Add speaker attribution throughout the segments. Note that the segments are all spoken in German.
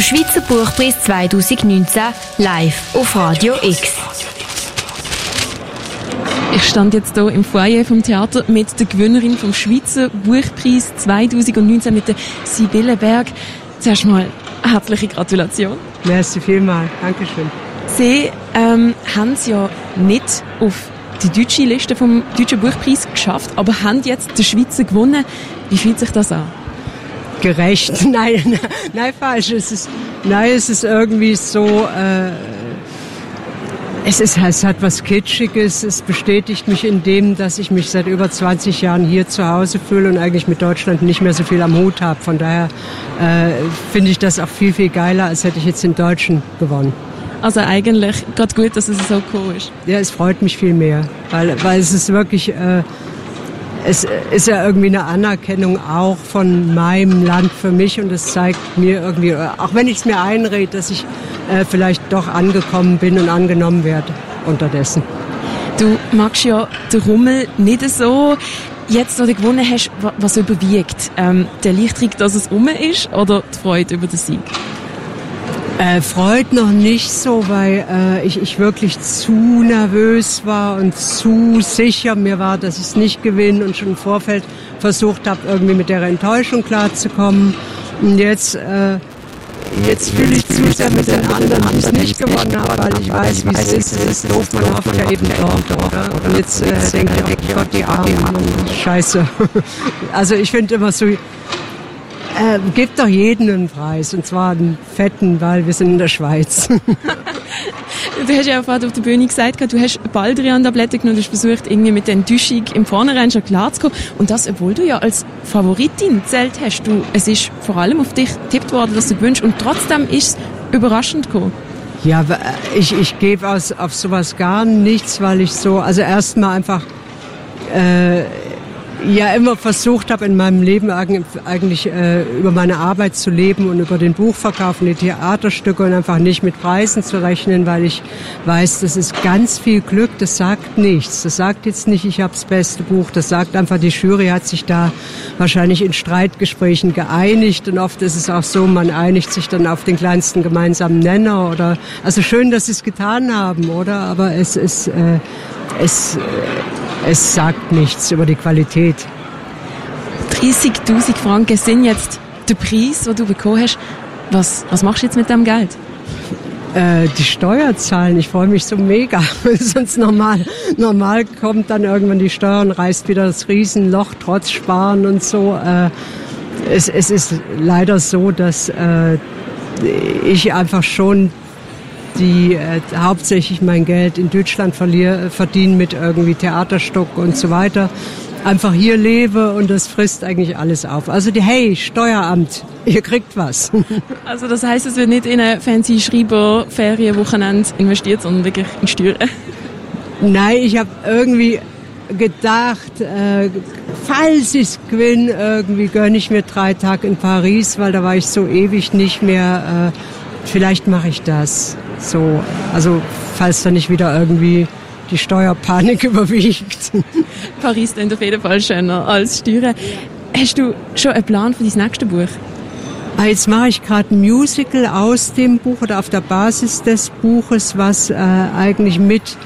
Speaker 1: Der Schweizer Buchpreis 2019 live auf Radio X.
Speaker 2: Ich stand jetzt hier im Foyer vom Theater mit der Gewinnerin vom Schweizer Buchpreis 2019 mit der Sibylle Berg. Zuerst mal herzliche Gratulation.
Speaker 3: Merci vielmals. Dankeschön.
Speaker 2: Sie ähm, haben es ja nicht auf die deutsche Liste vom Deutschen Buchpreis geschafft, aber haben jetzt den Schweizer gewonnen. Wie fühlt sich das an?
Speaker 3: Gerecht. Nein, nein, falsch. Es ist, nein, es ist irgendwie so, äh, es, ist, es hat was Kitschiges. Es bestätigt mich in dem, dass ich mich seit über 20 Jahren hier zu Hause fühle und eigentlich mit Deutschland nicht mehr so viel am Hut habe. Von daher äh, finde ich das auch viel, viel geiler, als hätte ich jetzt den Deutschen gewonnen.
Speaker 2: Also eigentlich gerade gut, dass es so cool ist.
Speaker 3: Ja, es freut mich viel mehr, weil, weil es ist wirklich, äh, es ist ja irgendwie eine Anerkennung auch von meinem Land für mich und es zeigt mir irgendwie, auch wenn ich es mir einrede, dass ich äh, vielleicht doch angekommen bin und angenommen werde unterdessen.
Speaker 2: Du magst ja den Rummel nicht so. Jetzt, wo du gewonnen hast, was überwiegt? Ähm, der Lichtrick, dass es um ist oder die Freude über den Sieg?
Speaker 3: Äh, Freud noch nicht so, weil äh, ich, ich wirklich zu nervös war und zu sicher mir war, dass ich es nicht gewinne und schon im Vorfeld versucht habe, irgendwie mit der Enttäuschung klarzukommen. Und jetzt, äh, jetzt fühle ich zu sehr mit den anderen, die es nicht gewonnen haben, weil ich weiß, wie es ist. Es ist doof, man hofft ja eben. Oder? Und jetzt äh, denke ich, oh Gott, die Armen, scheiße. Also ich finde immer so, äh, gibt doch jeden einen Preis, und zwar einen fetten, weil wir sind in der Schweiz.
Speaker 2: du hast ja vorhin auf der Bühne gesagt, du hast Baldrian-Tabletten genommen, du hast versucht, irgendwie mit der Enttäuschung im Vornherein schon klar zu kommen. Und das, obwohl du ja als Favoritin zählt hast. Du, es ist vor allem auf dich getippt worden, dass du wünschst, und trotzdem ist es überraschend gekommen.
Speaker 3: Ja, ich, ich gebe auf sowas gar nichts, weil ich so, also erstmal einfach, äh, ja immer versucht habe, in meinem Leben eigentlich äh, über meine Arbeit zu leben und über den Buchverkauf und die Theaterstücke und einfach nicht mit Preisen zu rechnen, weil ich weiß, das ist ganz viel Glück, das sagt nichts. Das sagt jetzt nicht, ich habe das beste Buch, das sagt einfach, die Jury hat sich da wahrscheinlich in Streitgesprächen geeinigt und oft ist es auch so, man einigt sich dann auf den kleinsten gemeinsamen Nenner oder, also schön, dass sie es getan haben, oder? Aber es ist, äh, es, es sagt nichts über die Qualität.
Speaker 2: 30.000 Franken sind jetzt der Preis, den du bekommen hast. Was, was machst du jetzt mit dem Geld?
Speaker 3: Äh, die Steuer zahlen. Ich freue mich so mega. Sonst normal, normal kommt dann irgendwann die Steuer und reißt wieder das Riesenloch trotz Sparen und so. Äh, es, es ist leider so, dass äh, ich einfach schon die äh, hauptsächlich mein Geld in Deutschland verdienen mit irgendwie Theaterstück und so weiter. Einfach hier lebe und das frisst eigentlich alles auf. Also die, hey, Steueramt, ihr kriegt was.
Speaker 2: Also das heißt, es wird nicht in eine fancy Schreiber Ferienwochenende investiert, sondern wirklich in Steuern?
Speaker 3: Nein, ich habe irgendwie gedacht, äh, falls ich gewinne, irgendwie gönne ich mir drei Tage in Paris, weil da war ich so ewig nicht mehr. Äh, vielleicht mache ich das. So, also falls da nicht wieder irgendwie die Steuerpanik überwiegt.
Speaker 2: Paris ist auf jeden Fall schöner als Steuern. Hast du schon einen Plan für dein nächste Buch?
Speaker 3: Ah, jetzt mache ich gerade ein Musical aus dem Buch oder auf der Basis des Buches, was äh, eigentlich mit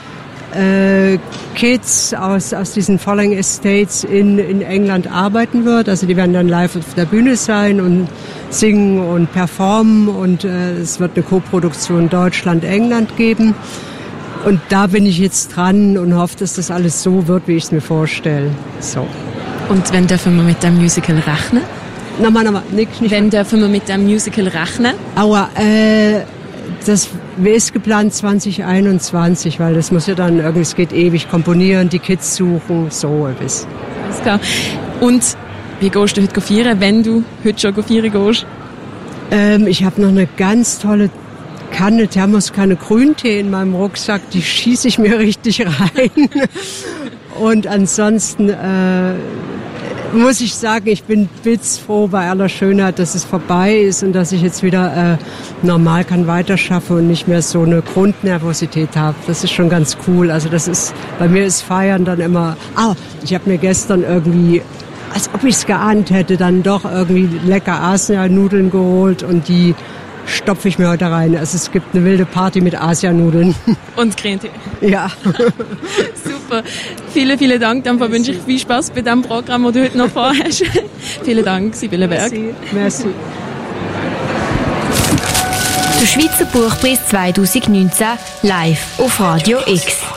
Speaker 3: äh, Kids aus, aus diesen Falling Estates in, in England arbeiten wird. Also die werden dann live auf der Bühne sein und singen und performen und äh, es wird eine Koproduktion Deutschland-England geben. Und da bin ich jetzt dran und hoffe, dass das alles so wird, wie ich es mir vorstelle. So.
Speaker 2: Und wenn dürfen wir mit dem Musical rechnen?
Speaker 3: Nochmal, nochmal, nicht,
Speaker 2: nicht Wenn dürfen wir mit dem Musical rechnen?
Speaker 3: Aua, äh, das ist geplant 2021, weil das muss ja dann irgendwie, es geht ewig komponieren, die Kids suchen, so etwas.
Speaker 2: Alles klar. Und wie gehst du heute feiern, wenn du heute schon feiern gehst?
Speaker 3: Ähm, ich habe noch eine ganz tolle Kanne, Thermoskanne Grüntee in meinem Rucksack, die schieße ich mir richtig rein. Und ansonsten äh, muss ich sagen, ich bin blitzfroh bei aller Schönheit, dass es vorbei ist und dass ich jetzt wieder äh, normal kann weiterschaffe und nicht mehr so eine Grundnervosität habe. Das ist schon ganz cool. Also das ist, bei mir ist Feiern dann immer, ah, ich habe mir gestern irgendwie als ob ich es geahnt hätte, dann doch irgendwie lecker Asianudeln geholt und die stopfe ich mir heute rein. Also es gibt eine wilde Party mit Asianudeln.
Speaker 2: Und Creme
Speaker 3: Ja.
Speaker 2: Super. Vielen, vielen Dank. Dann wünsche ich viel Spaß bei dem Programm, das du heute noch vorhast. vielen Dank, Sibylle Berg.
Speaker 3: Merci. Merci.
Speaker 1: Der Schweizer Buchpreis 2019 live auf Radio X.